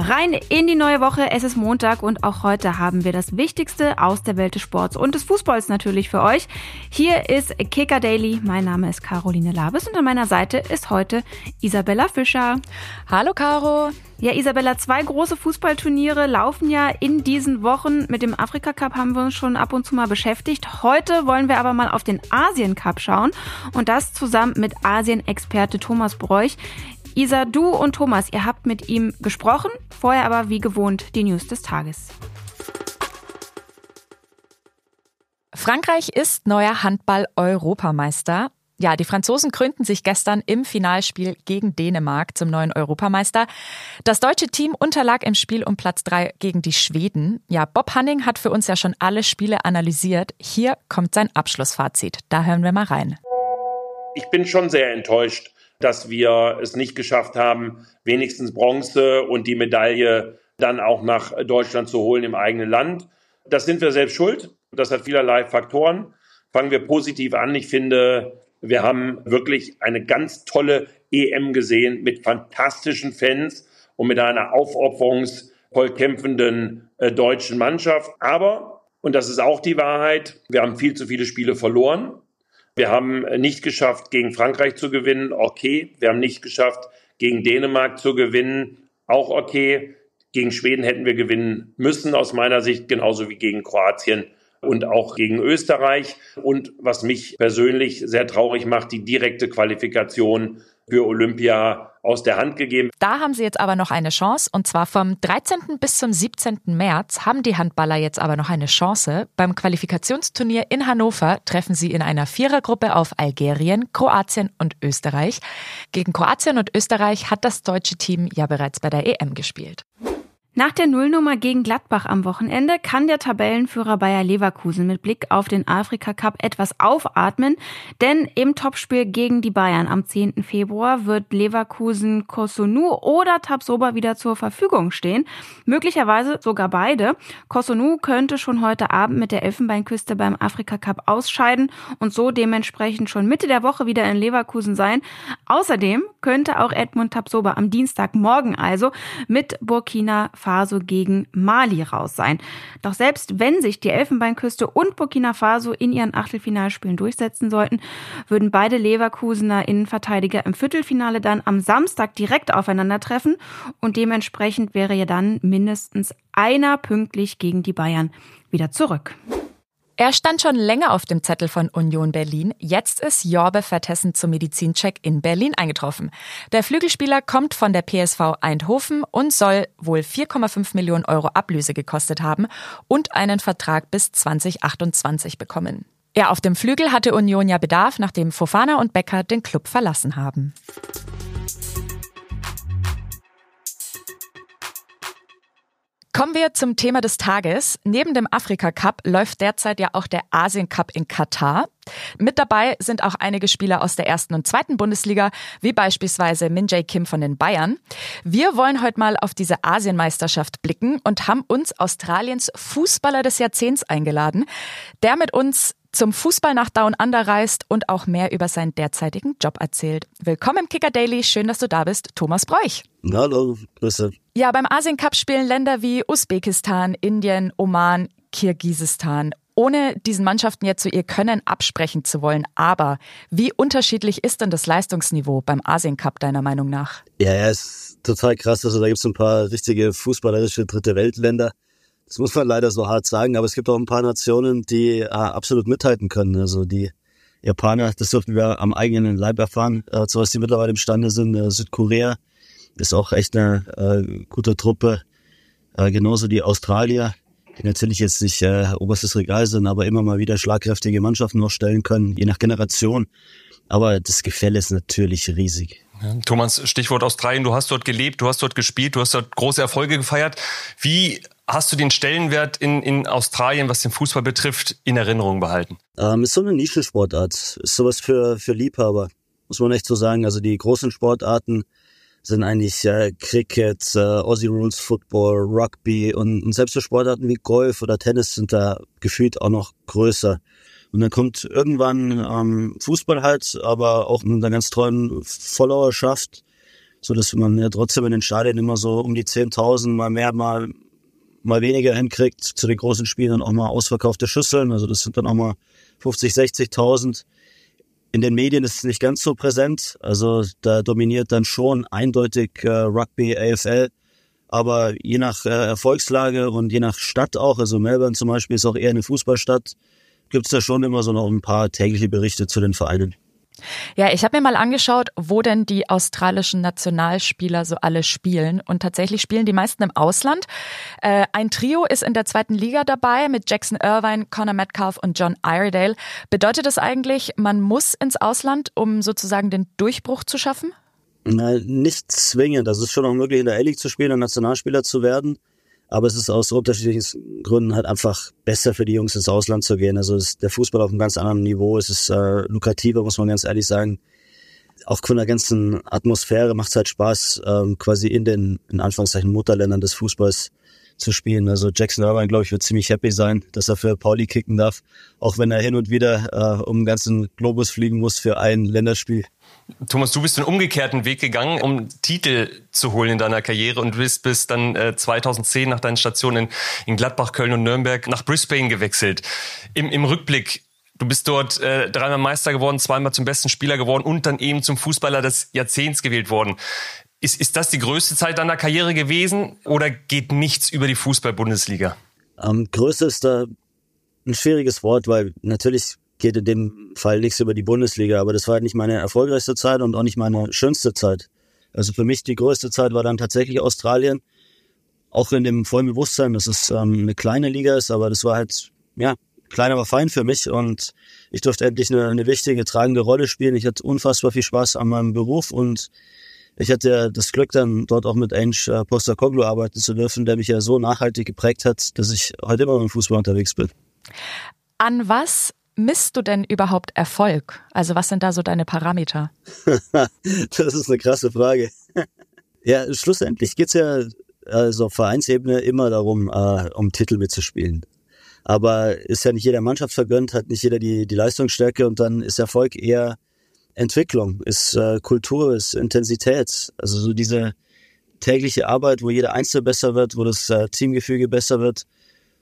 Rein in die neue Woche. Es ist Montag und auch heute haben wir das Wichtigste aus der Welt des Sports und des Fußballs natürlich für euch. Hier ist Kicker Daily. Mein Name ist Caroline Labes und an meiner Seite ist heute Isabella Fischer. Hallo Caro. Ja, Isabella, zwei große Fußballturniere laufen ja in diesen Wochen. Mit dem Afrika Cup haben wir uns schon ab und zu mal beschäftigt. Heute wollen wir aber mal auf den Asien Cup schauen und das zusammen mit Asien-Experte Thomas Bräuch. Isa, du und Thomas, ihr habt mit ihm gesprochen, vorher aber wie gewohnt die News des Tages. Frankreich ist neuer Handball-Europameister. Ja, die Franzosen krönten sich gestern im Finalspiel gegen Dänemark zum neuen Europameister. Das deutsche Team unterlag im Spiel um Platz drei gegen die Schweden. Ja, Bob Hanning hat für uns ja schon alle Spiele analysiert. Hier kommt sein Abschlussfazit. Da hören wir mal rein. Ich bin schon sehr enttäuscht dass wir es nicht geschafft haben, wenigstens Bronze und die Medaille dann auch nach Deutschland zu holen im eigenen Land. Das sind wir selbst schuld. Das hat vielerlei Faktoren. Fangen wir positiv an. Ich finde, wir haben wirklich eine ganz tolle EM gesehen mit fantastischen Fans und mit einer aufopferungsvoll kämpfenden äh, deutschen Mannschaft. Aber, und das ist auch die Wahrheit, wir haben viel zu viele Spiele verloren. Wir haben nicht geschafft, gegen Frankreich zu gewinnen, okay. Wir haben nicht geschafft, gegen Dänemark zu gewinnen, auch okay. Gegen Schweden hätten wir gewinnen müssen, aus meiner Sicht, genauso wie gegen Kroatien und auch gegen Österreich. Und was mich persönlich sehr traurig macht, die direkte Qualifikation für Olympia aus der Hand gegeben. Da haben sie jetzt aber noch eine Chance und zwar vom 13. bis zum 17. März haben die Handballer jetzt aber noch eine Chance. Beim Qualifikationsturnier in Hannover treffen sie in einer Vierergruppe auf Algerien, Kroatien und Österreich. Gegen Kroatien und Österreich hat das deutsche Team ja bereits bei der EM gespielt. Nach der Nullnummer gegen Gladbach am Wochenende kann der Tabellenführer Bayer Leverkusen mit Blick auf den Afrika Cup etwas aufatmen, denn im Topspiel gegen die Bayern am 10. Februar wird Leverkusen Kosunu oder Tabsoba wieder zur Verfügung stehen, möglicherweise sogar beide. Kosunu könnte schon heute Abend mit der Elfenbeinküste beim Afrika Cup ausscheiden und so dementsprechend schon Mitte der Woche wieder in Leverkusen sein. Außerdem könnte auch Edmund Tabsoba am Dienstagmorgen also mit Burkina Faso gegen Mali raus sein. Doch selbst wenn sich die Elfenbeinküste und Burkina Faso in ihren Achtelfinalspielen durchsetzen sollten, würden beide Leverkusener Innenverteidiger im Viertelfinale dann am Samstag direkt aufeinandertreffen und dementsprechend wäre ja dann mindestens einer pünktlich gegen die Bayern wieder zurück. Er stand schon länger auf dem Zettel von Union Berlin. Jetzt ist Jorbe Vertessen zum Medizincheck in Berlin eingetroffen. Der Flügelspieler kommt von der PSV Eindhoven und soll wohl 4,5 Millionen Euro Ablöse gekostet haben und einen Vertrag bis 2028 bekommen. Ja, auf dem Flügel hatte Union ja Bedarf, nachdem Fofana und Becker den Club verlassen haben. Kommen wir zum Thema des Tages. Neben dem Afrika Cup läuft derzeit ja auch der Asien Cup in Katar. Mit dabei sind auch einige Spieler aus der ersten und zweiten Bundesliga, wie beispielsweise Min Jae Kim von den Bayern. Wir wollen heute mal auf diese Asienmeisterschaft blicken und haben uns Australiens Fußballer des Jahrzehnts eingeladen, der mit uns zum Fußball nach Down Under reist und auch mehr über seinen derzeitigen Job erzählt. Willkommen im Kicker Daily, schön, dass du da bist, Thomas Bräuch. Hallo, Grüße. Ja, beim Asien Cup spielen Länder wie Usbekistan, Indien, Oman, Kirgisistan. Ohne diesen Mannschaften jetzt so ihr Können absprechen zu wollen, aber wie unterschiedlich ist denn das Leistungsniveau beim Asien Cup deiner Meinung nach? Ja, ja, ist total krass. Also da gibt es ein paar richtige fußballerische dritte Weltländer. Das muss man leider so hart sagen, aber es gibt auch ein paar Nationen, die äh, absolut mithalten können. Also die Japaner, das durften wir am eigenen Leib erfahren, äh, zu was die mittlerweile imstande sind. Äh, Südkorea ist auch echt eine äh, gute Truppe. Äh, genauso die Australier, die natürlich jetzt nicht äh, oberstes Regal sind, aber immer mal wieder schlagkräftige Mannschaften noch stellen können, je nach Generation. Aber das Gefälle ist natürlich riesig. Thomas, Stichwort Australien, du hast dort gelebt, du hast dort gespielt, du hast dort große Erfolge gefeiert. Wie hast du den Stellenwert in, in Australien, was den Fußball betrifft, in Erinnerung behalten? Ähm, ist so eine Nischensportart. Ist sowas für, für Liebhaber, muss man echt so sagen. Also die großen Sportarten sind eigentlich äh, Cricket, äh, Aussie Rules Football, Rugby und, und selbst so Sportarten wie Golf oder Tennis sind da gefühlt auch noch größer. Und dann kommt irgendwann ähm, Fußball halt, aber auch mit einer ganz tollen Followerschaft. so dass man ja trotzdem in den Stadien immer so um die 10.000 mal mehr, mal mal weniger hinkriegt zu den großen Spielen auch mal ausverkaufte Schüsseln. Also das sind dann auch mal 50, 60.000. In den Medien ist es nicht ganz so präsent. Also da dominiert dann schon eindeutig äh, Rugby, AFL. Aber je nach äh, Erfolgslage und je nach Stadt auch, also Melbourne zum Beispiel ist auch eher eine Fußballstadt, gibt es da schon immer so noch ein paar tägliche Berichte zu den Vereinen. Ja, ich habe mir mal angeschaut, wo denn die australischen Nationalspieler so alle spielen. Und tatsächlich spielen die meisten im Ausland. Äh, ein Trio ist in der zweiten Liga dabei mit Jackson Irvine, Connor Metcalf und John Iredale. Bedeutet das eigentlich, man muss ins Ausland, um sozusagen den Durchbruch zu schaffen? Na, nicht zwingend. Das ist schon auch möglich, in der A-League zu spielen und Nationalspieler zu werden. Aber es ist aus unterschiedlichen Gründen halt einfach besser für die Jungs ins Ausland zu gehen. Also ist der Fußball auf einem ganz anderen Niveau. Es ist äh, lukrativer, muss man ganz ehrlich sagen. Auch von der ganzen Atmosphäre macht es halt Spaß, ähm, quasi in den, in Anführungszeichen, Mutterländern des Fußballs zu spielen. Also Jackson Irvine, glaube ich, wird ziemlich happy sein, dass er für Pauli kicken darf, auch wenn er hin und wieder äh, um den ganzen Globus fliegen muss für ein Länderspiel. Thomas, du bist den umgekehrten Weg gegangen, um Titel zu holen in deiner Karriere und bist bis dann äh, 2010 nach deinen Stationen in, in Gladbach, Köln und Nürnberg nach Brisbane gewechselt. Im, im Rückblick, Du bist dort äh, dreimal Meister geworden, zweimal zum besten Spieler geworden und dann eben zum Fußballer des Jahrzehnts gewählt worden. Ist, ist das die größte Zeit deiner Karriere gewesen oder geht nichts über die Fußball-Bundesliga? Ähm, Größe ist da ein schwieriges Wort, weil natürlich geht in dem Fall nichts über die Bundesliga, aber das war halt nicht meine erfolgreichste Zeit und auch nicht meine schönste Zeit. Also für mich die größte Zeit war dann tatsächlich Australien, auch in dem vollen Bewusstsein, dass es ähm, eine kleine Liga ist, aber das war halt, ja, klein, aber fein für mich und ich durfte endlich eine, eine wichtige, tragende Rolle spielen. Ich hatte unfassbar viel Spaß an meinem Beruf und ich hatte das Glück, dann dort auch mit Ange äh, Postecoglou arbeiten zu dürfen, der mich ja so nachhaltig geprägt hat, dass ich heute immer im Fußball unterwegs bin. An was misst du denn überhaupt Erfolg? Also was sind da so deine Parameter? das ist eine krasse Frage. ja, schlussendlich geht's ja also auf Vereinsebene immer darum, äh, um Titel mitzuspielen. Aber ist ja nicht jeder Mannschaft vergönnt, hat nicht jeder die, die Leistungsstärke und dann ist Erfolg eher Entwicklung, ist äh, Kultur, ist Intensität. Also so diese tägliche Arbeit, wo jeder Einzelne besser wird, wo das äh, Teamgefüge besser wird.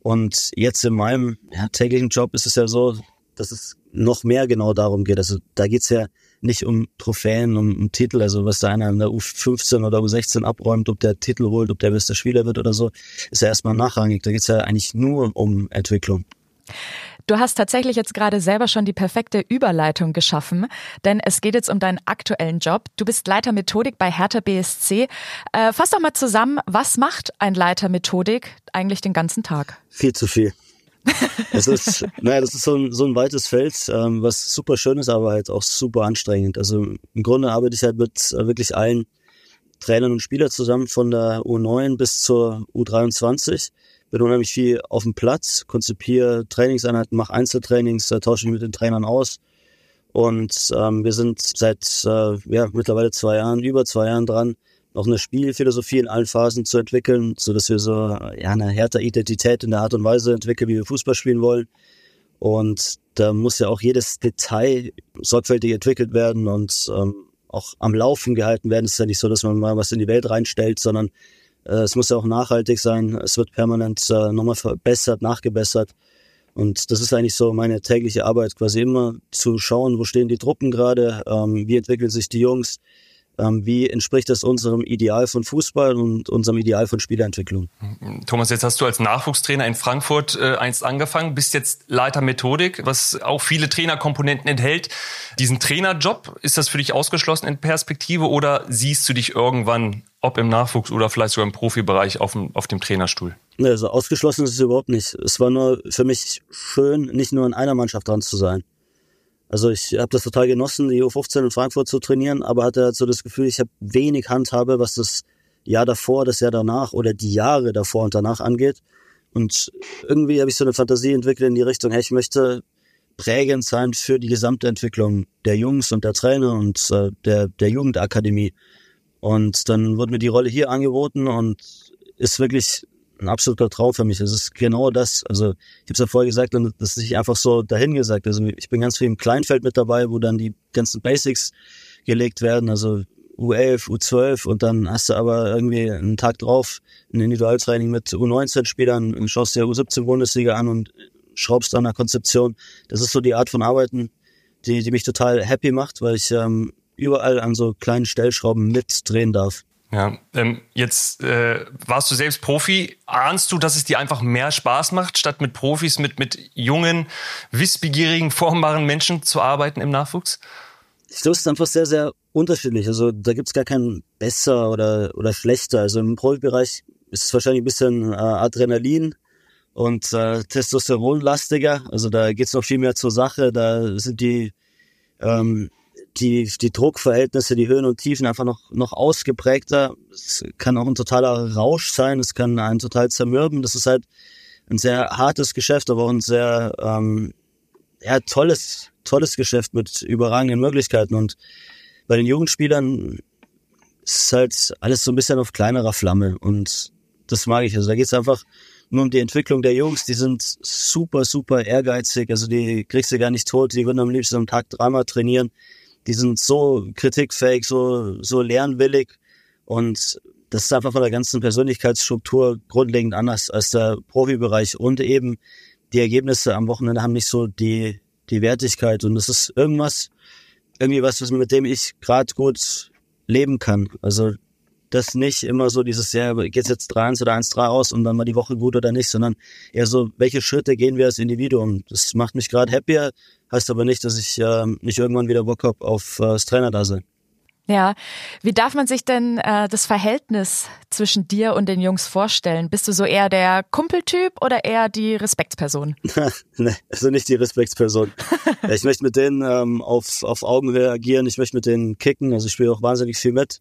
Und jetzt in meinem ja, täglichen Job ist es ja so, dass es noch mehr genau darum geht. Also da geht's ja nicht um Trophäen, um, um Titel, also was da einer in der U15 oder U16 abräumt, ob der Titel holt, ob der beste Spieler wird oder so, ist ja erstmal nachrangig. Da geht's ja eigentlich nur um Entwicklung. Du hast tatsächlich jetzt gerade selber schon die perfekte Überleitung geschaffen, denn es geht jetzt um deinen aktuellen Job. Du bist Leiter Methodik bei Hertha BSC. Äh, fass doch mal zusammen, was macht ein Leiter Methodik eigentlich den ganzen Tag? Viel zu viel. es ist, naja, das ist so ein, so ein weites Feld, ähm, was super schön ist, aber halt auch super anstrengend. Also im Grunde arbeite ich halt mit äh, wirklich allen Trainern und Spielern zusammen von der U9 bis zur U23 bin unheimlich viel auf dem Platz, konzipiere Trainingseinheiten, mache Einzeltrainings, äh, tausche mich mit den Trainern aus. Und ähm, wir sind seit äh, ja, mittlerweile zwei Jahren, über zwei Jahren dran, noch eine Spielphilosophie in allen Phasen zu entwickeln, so dass wir so ja, eine härtere Identität in der Art und Weise entwickeln, wie wir Fußball spielen wollen. Und da muss ja auch jedes Detail sorgfältig entwickelt werden und ähm, auch am Laufen gehalten werden. Es ist ja nicht so, dass man mal was in die Welt reinstellt, sondern es muss ja auch nachhaltig sein. Es wird permanent äh, nochmal verbessert, nachgebessert. Und das ist eigentlich so meine tägliche Arbeit, quasi immer zu schauen, wo stehen die Truppen gerade, ähm, wie entwickeln sich die Jungs, wie entspricht das unserem Ideal von Fußball und unserem Ideal von Spielentwicklung. Thomas, jetzt hast du als Nachwuchstrainer in Frankfurt äh, einst angefangen, bist jetzt Leiter Methodik, was auch viele Trainerkomponenten enthält. Diesen Trainerjob, ist das für dich ausgeschlossen in Perspektive oder siehst du dich irgendwann, ob im Nachwuchs oder vielleicht sogar im Profibereich, auf dem, auf dem Trainerstuhl? Also ausgeschlossen ist es überhaupt nicht. Es war nur für mich schön, nicht nur in einer Mannschaft dran zu sein. Also ich habe das total genossen, die U15 in Frankfurt zu trainieren, aber hatte halt so das Gefühl, ich habe wenig Handhabe, was das Jahr davor, das Jahr danach oder die Jahre davor und danach angeht. Und irgendwie habe ich so eine Fantasie entwickelt in die Richtung, hey, ich möchte prägend sein für die gesamte Entwicklung der Jungs und der Trainer und äh, der, der Jugendakademie. Und dann wurde mir die Rolle hier angeboten und ist wirklich ein absoluter Traum für mich. Es ist genau das. Also ich habe es ja vorher gesagt und das ist nicht einfach so dahingesagt. Also ich bin ganz viel im Kleinfeld mit dabei, wo dann die ganzen Basics gelegt werden. Also U11, U12 und dann hast du aber irgendwie einen Tag drauf ein Individualtraining mit U19-Spielern, schaust dir U17-Bundesliga an und schraubst an der Konzeption. Das ist so die Art von Arbeiten, die, die mich total happy macht, weil ich ähm, überall an so kleinen Stellschrauben mitdrehen darf. Ja, ähm, jetzt äh, warst du selbst Profi. Ahnst du, dass es dir einfach mehr Spaß macht, statt mit Profis, mit, mit jungen, wissbegierigen, formbaren Menschen zu arbeiten im Nachwuchs? Ich glaube, es ist einfach sehr, sehr unterschiedlich. Also da gibt's gar keinen besser oder, oder schlechter. Also im Profibereich ist es wahrscheinlich ein bisschen äh, Adrenalin und äh, Testosteronlastiger. Also da geht's noch viel mehr zur Sache. Da sind die ähm, die, die Druckverhältnisse, die Höhen und Tiefen einfach noch, noch ausgeprägter. Es kann auch ein totaler Rausch sein, es kann einen total zermürben. Das ist halt ein sehr hartes Geschäft, aber auch ein sehr ähm, ja, tolles, tolles Geschäft mit überragenden Möglichkeiten. Und bei den Jugendspielern ist halt alles so ein bisschen auf kleinerer Flamme und das mag ich. Also da geht's einfach nur um die Entwicklung der Jungs. Die sind super, super ehrgeizig. Also die kriegst du gar nicht tot. Die würden am liebsten am Tag dreimal trainieren die sind so kritikfähig, so, so lernwillig und das ist einfach von der ganzen Persönlichkeitsstruktur grundlegend anders als der Profibereich und eben die Ergebnisse am Wochenende haben nicht so die, die Wertigkeit und das ist irgendwas, irgendwie was, was mit dem ich gerade gut leben kann. Also das nicht immer so dieses, ja, geht's jetzt 3-1 oder 1-3 aus und dann mal die Woche gut oder nicht, sondern eher so, welche Schritte gehen wir als Individuum? Das macht mich gerade happier, heißt aber nicht, dass ich äh, nicht irgendwann wieder Bock habe auf äh, das Trainerdasein. Ja, wie darf man sich denn äh, das Verhältnis zwischen dir und den Jungs vorstellen? Bist du so eher der Kumpeltyp oder eher die Respektsperson? nee, also nicht die Respektsperson. ich möchte mit denen ähm, auf, auf Augenhöhe agieren, ich möchte mit denen kicken, also ich spiele auch wahnsinnig viel mit.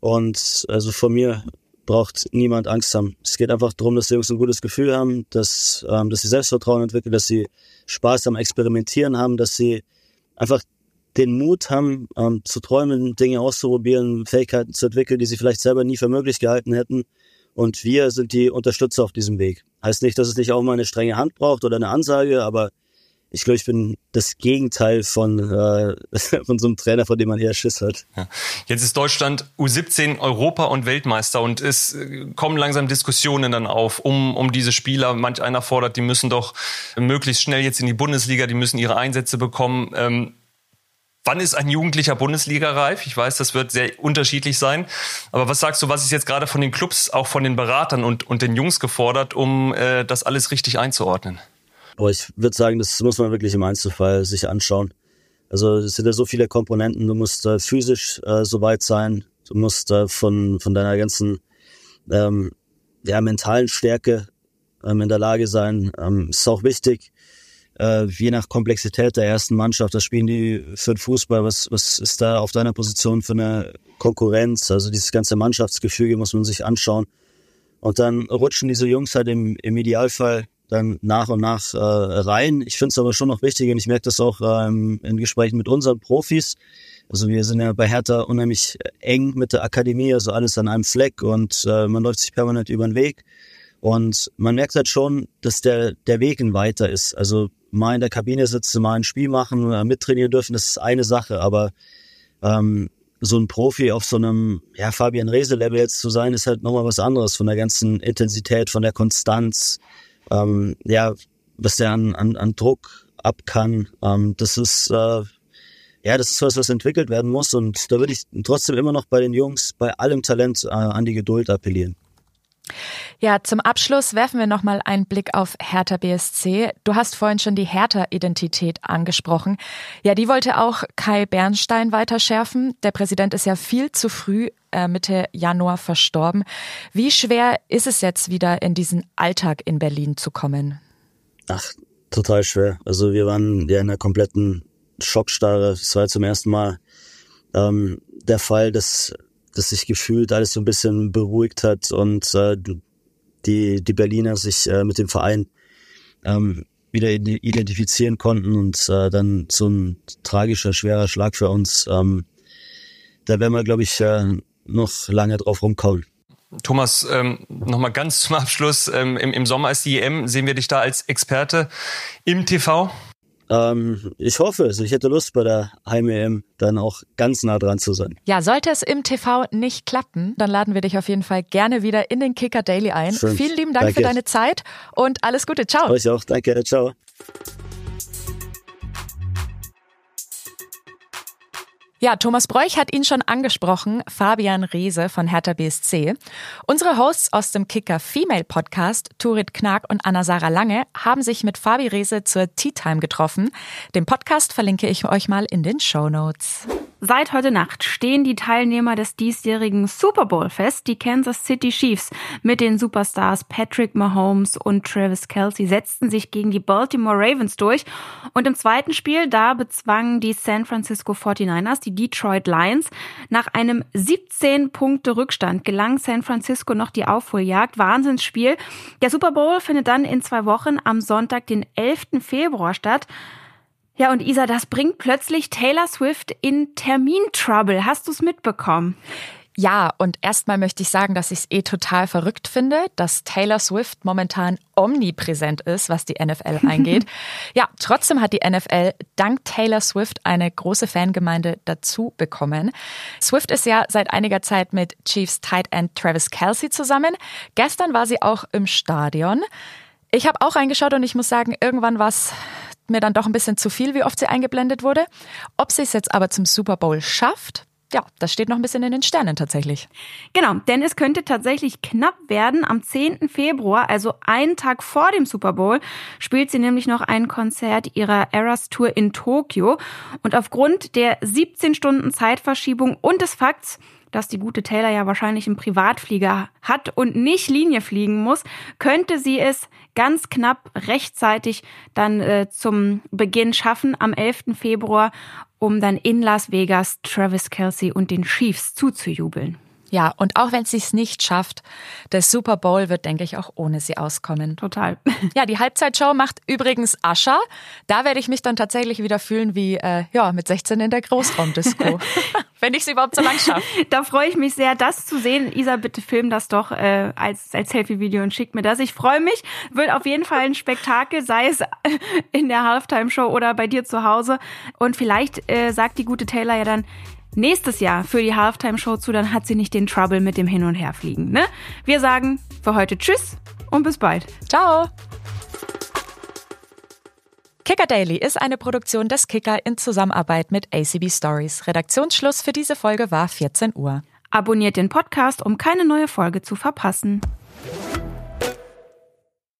Und also von mir braucht niemand Angst haben. Es geht einfach darum, dass die Jungs ein gutes Gefühl haben, dass, ähm, dass sie Selbstvertrauen entwickeln, dass sie Spaß am Experimentieren haben, dass sie einfach den Mut haben, ähm, zu träumen, Dinge auszuprobieren, Fähigkeiten zu entwickeln, die sie vielleicht selber nie für möglich gehalten hätten. Und wir sind die Unterstützer auf diesem Weg. Heißt nicht, dass es nicht auch mal eine strenge Hand braucht oder eine Ansage, aber ich glaube, ich bin das Gegenteil von, äh, von so einem Trainer, von dem man eher Schiss hat. Ja. Jetzt ist Deutschland U17 Europa- und Weltmeister und es äh, kommen langsam Diskussionen dann auf um, um diese Spieler. Manch einer fordert, die müssen doch möglichst schnell jetzt in die Bundesliga, die müssen ihre Einsätze bekommen. Ähm, wann ist ein Jugendlicher Bundesliga reif? Ich weiß, das wird sehr unterschiedlich sein. Aber was sagst du, was ist jetzt gerade von den Clubs, auch von den Beratern und, und den Jungs gefordert, um äh, das alles richtig einzuordnen? Aber ich würde sagen, das muss man wirklich im Einzelfall sich anschauen. Also es sind ja so viele Komponenten. Du musst äh, physisch äh, so weit sein. Du musst äh, von, von deiner ganzen ähm, ja, mentalen Stärke ähm, in der Lage sein. Ähm, ist auch wichtig, äh, je nach Komplexität der ersten Mannschaft, das spielen die für den Fußball, was, was ist da auf deiner Position für eine Konkurrenz? Also dieses ganze Mannschaftsgefüge muss man sich anschauen. Und dann rutschen diese Jungs halt im, im Idealfall dann nach und nach äh, rein. Ich finde es aber schon noch wichtig und ich merke das auch ähm, in Gesprächen mit unseren Profis. Also wir sind ja bei Hertha unheimlich eng mit der Akademie, also alles an einem Fleck und äh, man läuft sich permanent über den Weg. Und man merkt halt schon, dass der, der Weg ein weiter ist. Also mal in der Kabine sitzen, mal ein Spiel machen, oder mittrainieren dürfen, das ist eine Sache, aber ähm, so ein Profi auf so einem ja, Fabian Rehse-Level jetzt zu sein, ist halt nochmal was anderes von der ganzen Intensität, von der Konstanz, ähm, ja, was der an, an, an Druck ab kann. Ähm, das ist äh, ja, das ist was, was entwickelt werden muss und da würde ich trotzdem immer noch bei den Jungs bei allem Talent äh, an die Geduld appellieren. Ja, zum Abschluss werfen wir nochmal einen Blick auf Hertha BSC. Du hast vorhin schon die Hertha-Identität angesprochen. Ja, die wollte auch Kai Bernstein weiter schärfen. Der Präsident ist ja viel zu früh äh, Mitte Januar verstorben. Wie schwer ist es jetzt wieder in diesen Alltag in Berlin zu kommen? Ach, total schwer. Also wir waren ja in einer kompletten Schockstarre. Es war zum ersten Mal ähm, der Fall, dass dass sich gefühlt alles so ein bisschen beruhigt hat und äh, die, die Berliner sich äh, mit dem Verein ähm, wieder identifizieren konnten und äh, dann so ein tragischer, schwerer Schlag für uns. Ähm, da werden wir, glaube ich, äh, noch lange drauf rumkauen. Thomas, ähm, nochmal ganz zum Abschluss. Ähm, im, Im Sommer ist die EM. Sehen wir dich da als Experte im TV? Ähm, ich hoffe es. Ich hätte Lust, bei der Heim-EM dann auch ganz nah dran zu sein. Ja, sollte es im TV nicht klappen, dann laden wir dich auf jeden Fall gerne wieder in den Kicker Daily ein. Schön. Vielen lieben Dank Danke. für deine Zeit und alles Gute. Ciao. Euch auch. Danke. Ciao. Ja, Thomas Bräuch hat ihn schon angesprochen, Fabian Reese von Hertha BSC. Unsere Hosts aus dem Kicker Female Podcast, Turit Knag und Anna-Sarah Lange, haben sich mit Fabi Reese zur Tea Time getroffen. Den Podcast verlinke ich euch mal in den Show Notes. Seit heute Nacht stehen die Teilnehmer des diesjährigen Super Bowl fest. Die Kansas City Chiefs mit den Superstars Patrick Mahomes und Travis Kelsey setzten sich gegen die Baltimore Ravens durch. Und im zweiten Spiel, da bezwangen die San Francisco 49ers die Detroit Lions. Nach einem 17 Punkte Rückstand gelang San Francisco noch die Aufholjagd. Wahnsinnsspiel. Der Super Bowl findet dann in zwei Wochen am Sonntag, den 11. Februar statt. Ja, und Isa, das bringt plötzlich Taylor Swift in Termin-Trouble. Hast du es mitbekommen? Ja, und erstmal möchte ich sagen, dass ich es eh total verrückt finde, dass Taylor Swift momentan omnipräsent ist, was die NFL eingeht. ja, trotzdem hat die NFL dank Taylor Swift eine große Fangemeinde dazu bekommen. Swift ist ja seit einiger Zeit mit Chiefs Tight End Travis Kelsey zusammen. Gestern war sie auch im Stadion. Ich habe auch reingeschaut und ich muss sagen, irgendwann war es mir dann doch ein bisschen zu viel, wie oft sie eingeblendet wurde. Ob sie es jetzt aber zum Super Bowl schafft, ja, das steht noch ein bisschen in den Sternen tatsächlich. Genau, denn es könnte tatsächlich knapp werden. Am 10. Februar, also einen Tag vor dem Super Bowl, spielt sie nämlich noch ein Konzert ihrer Eras Tour in Tokio. Und aufgrund der 17 Stunden Zeitverschiebung und des Fakts, dass die gute Taylor ja wahrscheinlich einen Privatflieger hat und nicht Linie fliegen muss, könnte sie es ganz knapp rechtzeitig dann äh, zum Beginn schaffen am 11. Februar, um dann in Las Vegas Travis Kelsey und den Chiefs zuzujubeln. Ja, und auch wenn sie es nicht schafft, der Super Bowl wird, denke ich, auch ohne sie auskommen. Total. Ja, die Halbzeitshow macht übrigens Ascha. Da werde ich mich dann tatsächlich wieder fühlen wie äh, ja mit 16 in der Großraumdisco. wenn ich es überhaupt so lang schaffe. Da freue ich mich sehr, das zu sehen. Isa, bitte film das doch äh, als, als Selfie-Video und schick mir das. Ich freue mich. Wird auf jeden Fall ein Spektakel, sei es in der Halftime-Show oder bei dir zu Hause. Und vielleicht äh, sagt die gute Taylor ja dann, nächstes Jahr für die Halftime-Show zu, dann hat sie nicht den Trouble mit dem Hin- und Herfliegen. Ne? Wir sagen für heute Tschüss und bis bald. Ciao! Kicker Daily ist eine Produktion des Kicker in Zusammenarbeit mit ACB Stories. Redaktionsschluss für diese Folge war 14 Uhr. Abonniert den Podcast, um keine neue Folge zu verpassen.